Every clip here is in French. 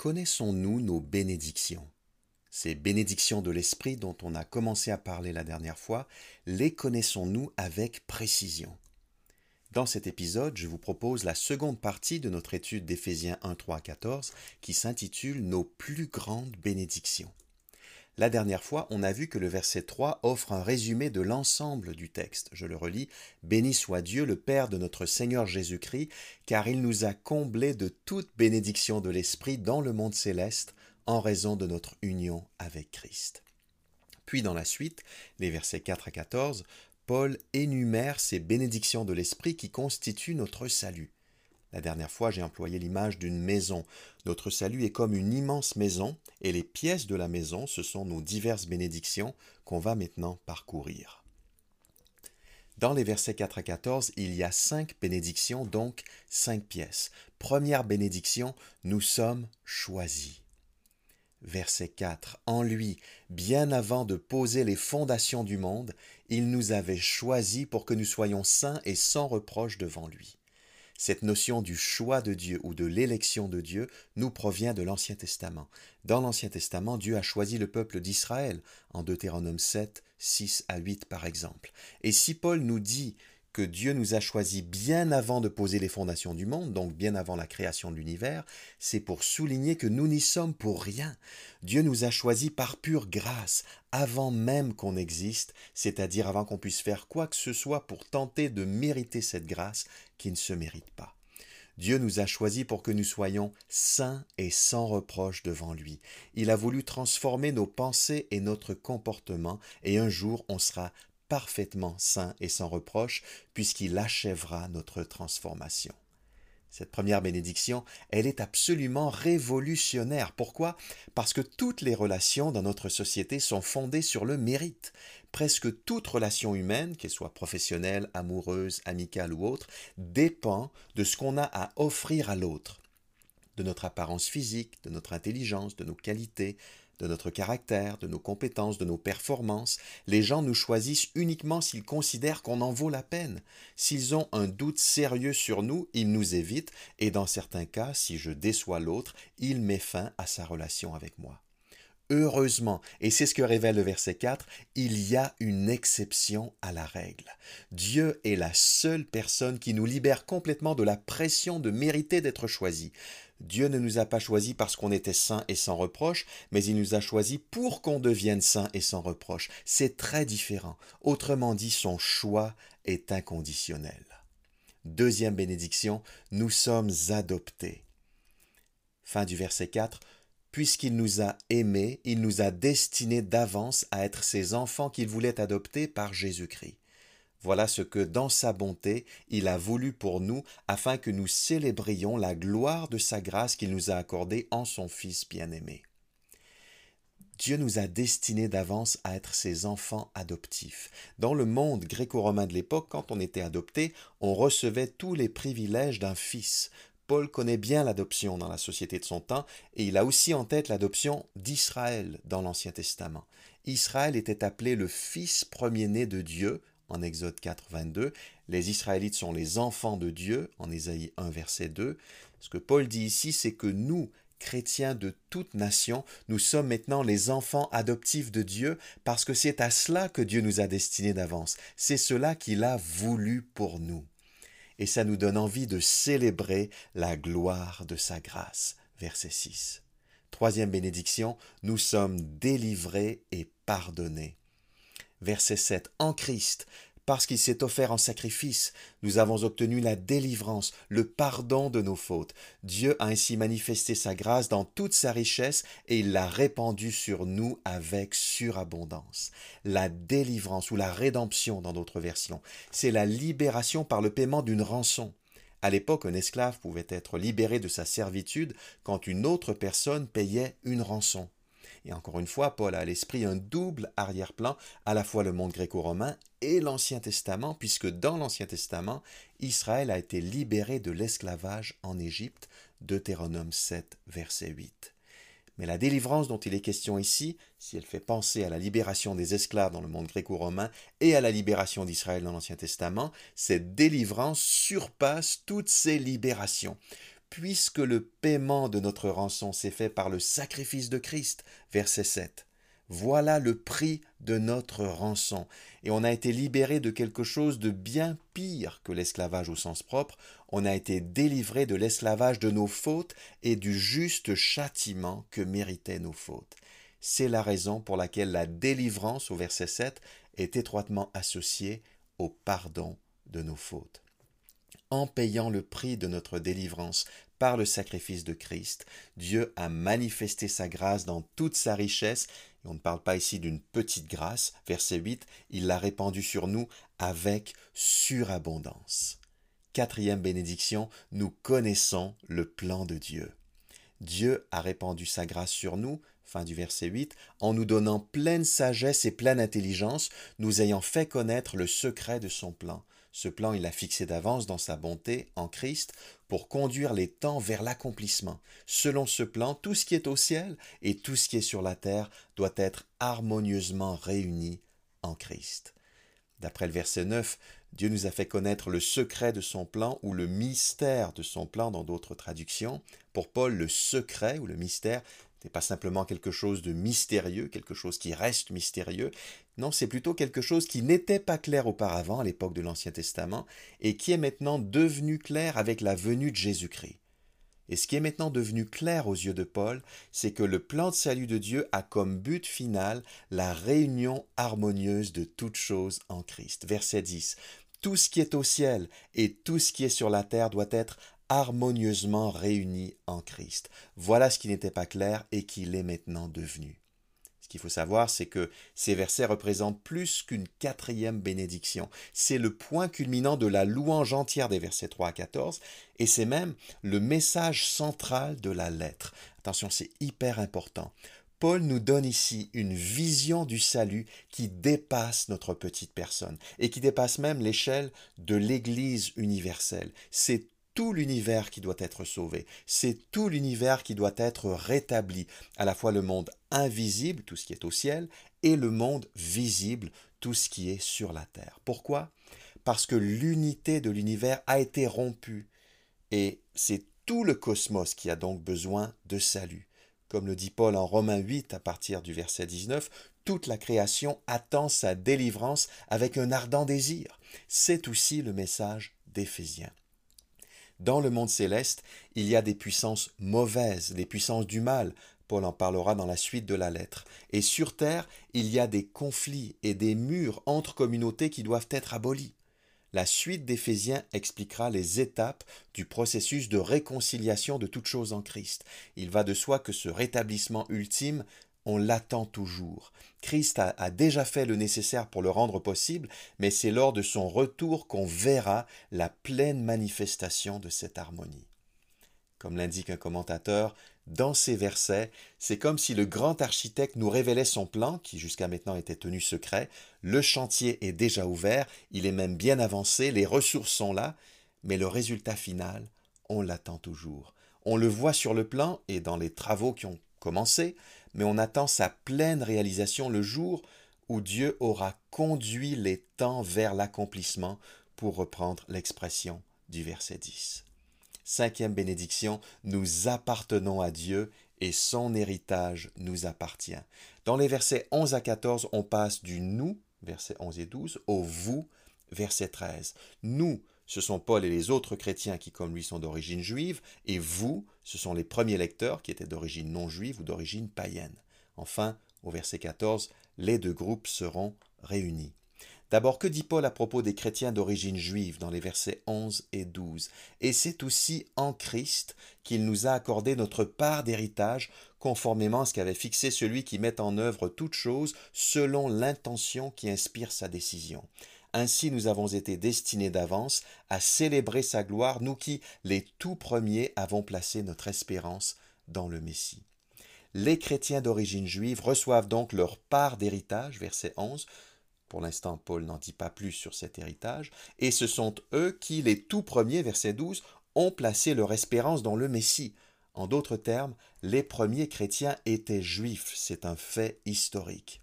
connaissons-nous nos bénédictions? Ces bénédictions de l'Esprit dont on a commencé à parler la dernière fois, les connaissons-nous avec précision? Dans cet épisode, je vous propose la seconde partie de notre étude d'Éphésiens 1, 3, 14 qui s'intitule Nos plus grandes bénédictions. La dernière fois, on a vu que le verset 3 offre un résumé de l'ensemble du texte. Je le relis. Béni soit Dieu, le Père de notre Seigneur Jésus-Christ, car il nous a comblés de toute bénédiction de l'Esprit dans le monde céleste en raison de notre union avec Christ. Puis dans la suite, les versets 4 à 14, Paul énumère ces bénédictions de l'Esprit qui constituent notre salut. La dernière fois, j'ai employé l'image d'une maison. Notre salut est comme une immense maison, et les pièces de la maison, ce sont nos diverses bénédictions qu'on va maintenant parcourir. Dans les versets 4 à 14, il y a cinq bénédictions, donc cinq pièces. Première bénédiction, nous sommes choisis. Verset 4. En lui, bien avant de poser les fondations du monde, il nous avait choisis pour que nous soyons saints et sans reproche devant lui. Cette notion du choix de Dieu ou de l'élection de Dieu nous provient de l'Ancien Testament. Dans l'Ancien Testament, Dieu a choisi le peuple d'Israël, en Deutéronome 7, 6 à 8 par exemple. Et si Paul nous dit que Dieu nous a choisis bien avant de poser les fondations du monde, donc bien avant la création de l'univers, c'est pour souligner que nous n'y sommes pour rien. Dieu nous a choisis par pure grâce, avant même qu'on existe, c'est-à-dire avant qu'on puisse faire quoi que ce soit pour tenter de mériter cette grâce qui ne se mérite pas. Dieu nous a choisis pour que nous soyons saints et sans reproche devant lui. Il a voulu transformer nos pensées et notre comportement, et un jour on sera parfaitement saint et sans reproche, puisqu'il achèvera notre transformation. Cette première bénédiction, elle est absolument révolutionnaire. Pourquoi? Parce que toutes les relations dans notre société sont fondées sur le mérite. Presque toute relation humaine, qu'elle soit professionnelle, amoureuse, amicale ou autre, dépend de ce qu'on a à offrir à l'autre, de notre apparence physique, de notre intelligence, de nos qualités, de notre caractère, de nos compétences, de nos performances. Les gens nous choisissent uniquement s'ils considèrent qu'on en vaut la peine. S'ils ont un doute sérieux sur nous, ils nous évitent, et dans certains cas, si je déçois l'autre, il met fin à sa relation avec moi. Heureusement, et c'est ce que révèle le verset 4, il y a une exception à la règle. Dieu est la seule personne qui nous libère complètement de la pression de mériter d'être choisi. Dieu ne nous a pas choisis parce qu'on était saint et sans reproche, mais il nous a choisis pour qu'on devienne saint et sans reproche. C'est très différent. Autrement dit, son choix est inconditionnel. Deuxième bénédiction, nous sommes adoptés. Fin du verset 4. Puisqu'il nous a aimés, il nous a destinés d'avance à être ses enfants qu'il voulait adopter par Jésus-Christ. Voilà ce que, dans sa bonté, il a voulu pour nous, afin que nous célébrions la gloire de sa grâce qu'il nous a accordée en son Fils bien-aimé. Dieu nous a destinés d'avance à être ses enfants adoptifs. Dans le monde gréco-romain de l'époque, quand on était adopté, on recevait tous les privilèges d'un fils. Paul connaît bien l'adoption dans la société de son temps et il a aussi en tête l'adoption d'Israël dans l'Ancien Testament. Israël était appelé le fils premier-né de Dieu en Exode 4, 22. Les Israélites sont les enfants de Dieu en Ésaïe 1, verset 2. Ce que Paul dit ici, c'est que nous, chrétiens de toute nation, nous sommes maintenant les enfants adoptifs de Dieu parce que c'est à cela que Dieu nous a destinés d'avance. C'est cela qu'il a voulu pour nous. Et ça nous donne envie de célébrer la gloire de sa grâce. Verset 6. Troisième bénédiction, nous sommes délivrés et pardonnés. Verset 7. En Christ, parce qu'il s'est offert en sacrifice, nous avons obtenu la délivrance, le pardon de nos fautes. Dieu a ainsi manifesté sa grâce dans toute sa richesse et il l'a répandue sur nous avec surabondance. La délivrance ou la rédemption dans d'autres versions, c'est la libération par le paiement d'une rançon. À l'époque, un esclave pouvait être libéré de sa servitude quand une autre personne payait une rançon. Et encore une fois, Paul a à l'esprit un double arrière-plan, à la fois le monde gréco-romain et l'Ancien Testament, puisque dans l'Ancien Testament, Israël a été libéré de l'esclavage en Égypte, Deutéronome 7, verset 8. Mais la délivrance dont il est question ici, si elle fait penser à la libération des esclaves dans le monde gréco-romain et à la libération d'Israël dans l'Ancien Testament, cette délivrance surpasse toutes ces libérations puisque le paiement de notre rançon s'est fait par le sacrifice de Christ. Verset 7. Voilà le prix de notre rançon. Et on a été libéré de quelque chose de bien pire que l'esclavage au sens propre. On a été délivré de l'esclavage de nos fautes et du juste châtiment que méritaient nos fautes. C'est la raison pour laquelle la délivrance au verset 7 est étroitement associée au pardon de nos fautes. En payant le prix de notre délivrance par le sacrifice de Christ, Dieu a manifesté sa grâce dans toute sa richesse on ne parle pas ici d'une petite grâce. Verset 8, il l'a répandue sur nous avec surabondance. Quatrième bénédiction, nous connaissons le plan de Dieu. Dieu a répandu sa grâce sur nous, fin du verset 8, en nous donnant pleine sagesse et pleine intelligence, nous ayant fait connaître le secret de son plan. Ce plan, il l'a fixé d'avance dans sa bonté en Christ pour conduire les temps vers l'accomplissement. Selon ce plan, tout ce qui est au ciel et tout ce qui est sur la terre doit être harmonieusement réuni en Christ. D'après le verset 9, Dieu nous a fait connaître le secret de son plan ou le mystère de son plan dans d'autres traductions. Pour Paul, le secret ou le mystère, n'est pas simplement quelque chose de mystérieux, quelque chose qui reste mystérieux. Non, c'est plutôt quelque chose qui n'était pas clair auparavant à l'époque de l'Ancien Testament et qui est maintenant devenu clair avec la venue de Jésus-Christ. Et ce qui est maintenant devenu clair aux yeux de Paul, c'est que le plan de salut de Dieu a comme but final la réunion harmonieuse de toutes choses en Christ. Verset 10. Tout ce qui est au ciel et tout ce qui est sur la terre doit être harmonieusement réunis en Christ. Voilà ce qui n'était pas clair et qui l'est maintenant devenu. Ce qu'il faut savoir, c'est que ces versets représentent plus qu'une quatrième bénédiction. C'est le point culminant de la louange entière des versets 3 à 14, et c'est même le message central de la lettre. Attention, c'est hyper important. Paul nous donne ici une vision du salut qui dépasse notre petite personne et qui dépasse même l'échelle de l'Église universelle. C'est tout l'univers qui doit être sauvé, c'est tout l'univers qui doit être rétabli, à la fois le monde invisible, tout ce qui est au ciel, et le monde visible, tout ce qui est sur la terre. Pourquoi? Parce que l'unité de l'univers a été rompue, et c'est tout le cosmos qui a donc besoin de salut. Comme le dit Paul en Romains 8 à partir du verset 19, toute la création attend sa délivrance avec un ardent désir. C'est aussi le message d'Éphésiens. Dans le monde céleste, il y a des puissances mauvaises, des puissances du mal. Paul en parlera dans la suite de la lettre. Et sur terre, il y a des conflits et des murs entre communautés qui doivent être abolis. La suite d'Éphésiens expliquera les étapes du processus de réconciliation de toutes choses en Christ. Il va de soi que ce rétablissement ultime on l'attend toujours. Christ a, déjà fait le nécessaire pour le rendre possible, mais c'est lors de son retour qu'on verra la pleine manifestation de cette harmonie. Comme l'indique un commentateur, dans ces versets, c'est comme si le grand architecte nous révélait son plan, qui jusqu'à maintenant était tenu secret. Le chantier est déjà ouvert, il est même bien avancé, les ressources sont là, mais le résultat final, on l'attend toujours. On le voit sur le plan et dans les travaux qui ont commencé, mais on attend sa pleine réalisation le jour où Dieu aura conduit les temps vers l'accomplissement, pour reprendre l'expression du verset 10. Cinquième bénédiction, nous appartenons à Dieu et son héritage nous appartient. Dans les versets 11 à 14, on passe du nous, versets 11 et 12, au vous, verset 13. Nous, ce sont Paul et les autres chrétiens qui, comme lui, sont d'origine juive, et vous, ce sont les premiers lecteurs qui étaient d'origine non juive ou d'origine païenne. Enfin, au verset 14, les deux groupes seront réunis. D'abord, que dit Paul à propos des chrétiens d'origine juive dans les versets 11 et 12 Et c'est aussi en Christ qu'il nous a accordé notre part d'héritage, conformément à ce qu'avait fixé celui qui met en œuvre toutes choses selon l'intention qui inspire sa décision. Ainsi nous avons été destinés d'avance à célébrer sa gloire, nous qui, les tout premiers, avons placé notre espérance dans le Messie. Les chrétiens d'origine juive reçoivent donc leur part d'héritage, verset 11. Pour l'instant, Paul n'en dit pas plus sur cet héritage, et ce sont eux qui, les tout premiers, verset 12, ont placé leur espérance dans le Messie. En d'autres termes, les premiers chrétiens étaient juifs, c'est un fait historique.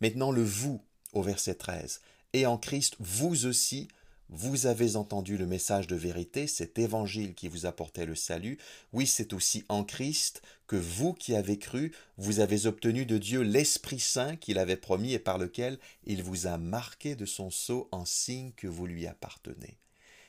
Maintenant le vous au verset 13 et en Christ, vous aussi, vous avez entendu le message de vérité, cet évangile qui vous apportait le salut. Oui, c'est aussi en Christ que vous qui avez cru, vous avez obtenu de Dieu l'Esprit Saint qu'il avait promis et par lequel il vous a marqué de son sceau en signe que vous lui appartenez.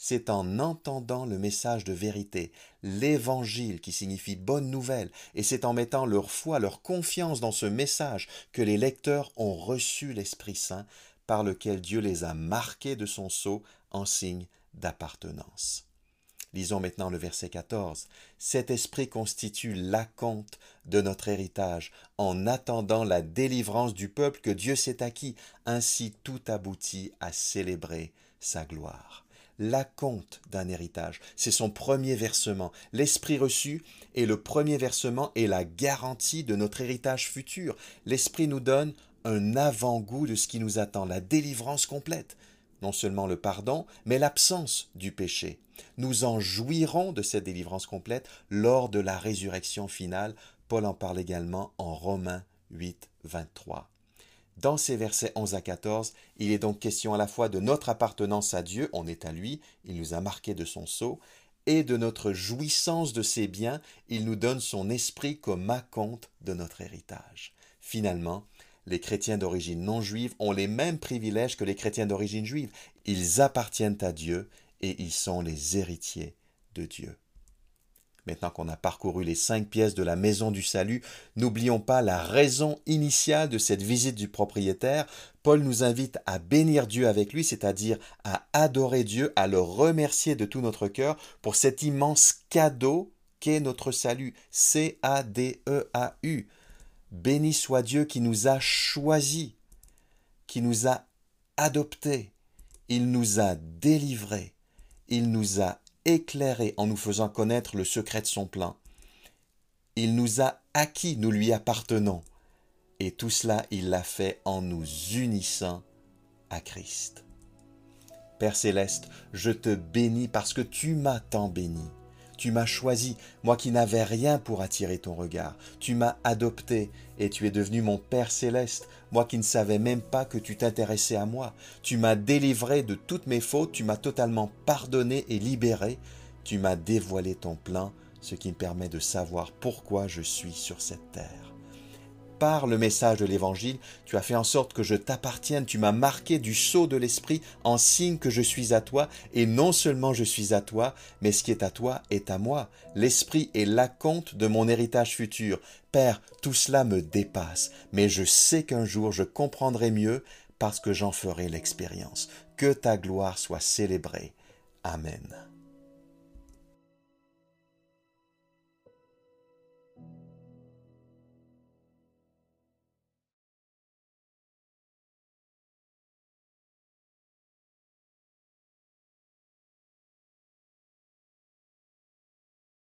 C'est en entendant le message de vérité, l'évangile qui signifie bonne nouvelle, et c'est en mettant leur foi, leur confiance dans ce message que les lecteurs ont reçu l'Esprit Saint par lequel Dieu les a marqués de son sceau en signe d'appartenance. Lisons maintenant le verset 14. Cet esprit constitue l'acompte de notre héritage, en attendant la délivrance du peuple que Dieu s'est acquis. Ainsi tout aboutit à célébrer sa gloire. L'acompte d'un héritage, c'est son premier versement. L'esprit reçu est le premier versement et la garantie de notre héritage futur. L'esprit nous donne un avant-goût de ce qui nous attend, la délivrance complète. Non seulement le pardon, mais l'absence du péché. Nous en jouirons de cette délivrance complète lors de la résurrection finale. Paul en parle également en Romains 8, 23. Dans ces versets 11 à 14, il est donc question à la fois de notre appartenance à Dieu, on est à lui, il nous a marqué de son sceau, et de notre jouissance de ses biens, il nous donne son esprit comme acompte de notre héritage. Finalement, les chrétiens d'origine non juive ont les mêmes privilèges que les chrétiens d'origine juive. Ils appartiennent à Dieu et ils sont les héritiers de Dieu. Maintenant qu'on a parcouru les cinq pièces de la maison du salut, n'oublions pas la raison initiale de cette visite du propriétaire. Paul nous invite à bénir Dieu avec lui, c'est-à-dire à adorer Dieu, à le remercier de tout notre cœur pour cet immense cadeau qu'est notre salut. C-A-D-E-A-U. Béni soit Dieu qui nous a choisis, qui nous a adoptés, il nous a délivrés, il nous a éclairés en nous faisant connaître le secret de son plan. Il nous a acquis, nous lui appartenons. Et tout cela, il l'a fait en nous unissant à Christ. Père céleste, je te bénis parce que tu m'as tant béni. Tu m'as choisi, moi qui n'avais rien pour attirer ton regard. Tu m'as adopté et tu es devenu mon Père céleste, moi qui ne savais même pas que tu t'intéressais à moi. Tu m'as délivré de toutes mes fautes, tu m'as totalement pardonné et libéré. Tu m'as dévoilé ton plan, ce qui me permet de savoir pourquoi je suis sur cette terre par le message de l'Évangile, tu as fait en sorte que je t'appartienne, tu m'as marqué du sceau de l'Esprit en signe que je suis à toi, et non seulement je suis à toi, mais ce qui est à toi est à moi. L'Esprit est l'acompte de mon héritage futur. Père, tout cela me dépasse, mais je sais qu'un jour je comprendrai mieux parce que j'en ferai l'expérience. Que ta gloire soit célébrée. Amen.